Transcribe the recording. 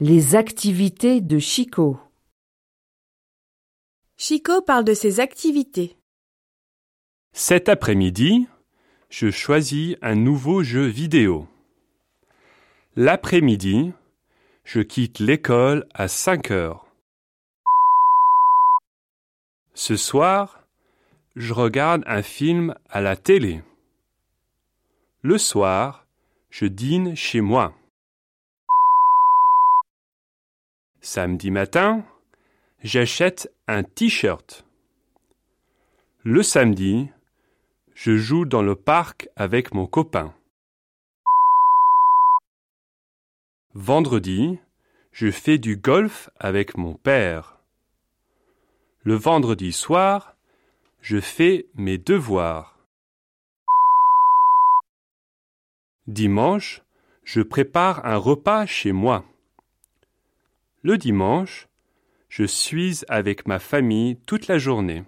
Les activités de Chico. Chico parle de ses activités. Cet après-midi, je choisis un nouveau jeu vidéo. L'après-midi, je quitte l'école à 5 heures. Ce soir, je regarde un film à la télé. Le soir, je dîne chez moi. Samedi matin, j'achète un t-shirt. Le samedi, je joue dans le parc avec mon copain. Vendredi, je fais du golf avec mon père. Le vendredi soir, je fais mes devoirs. Dimanche, je prépare un repas chez moi. Le dimanche, je suis avec ma famille toute la journée.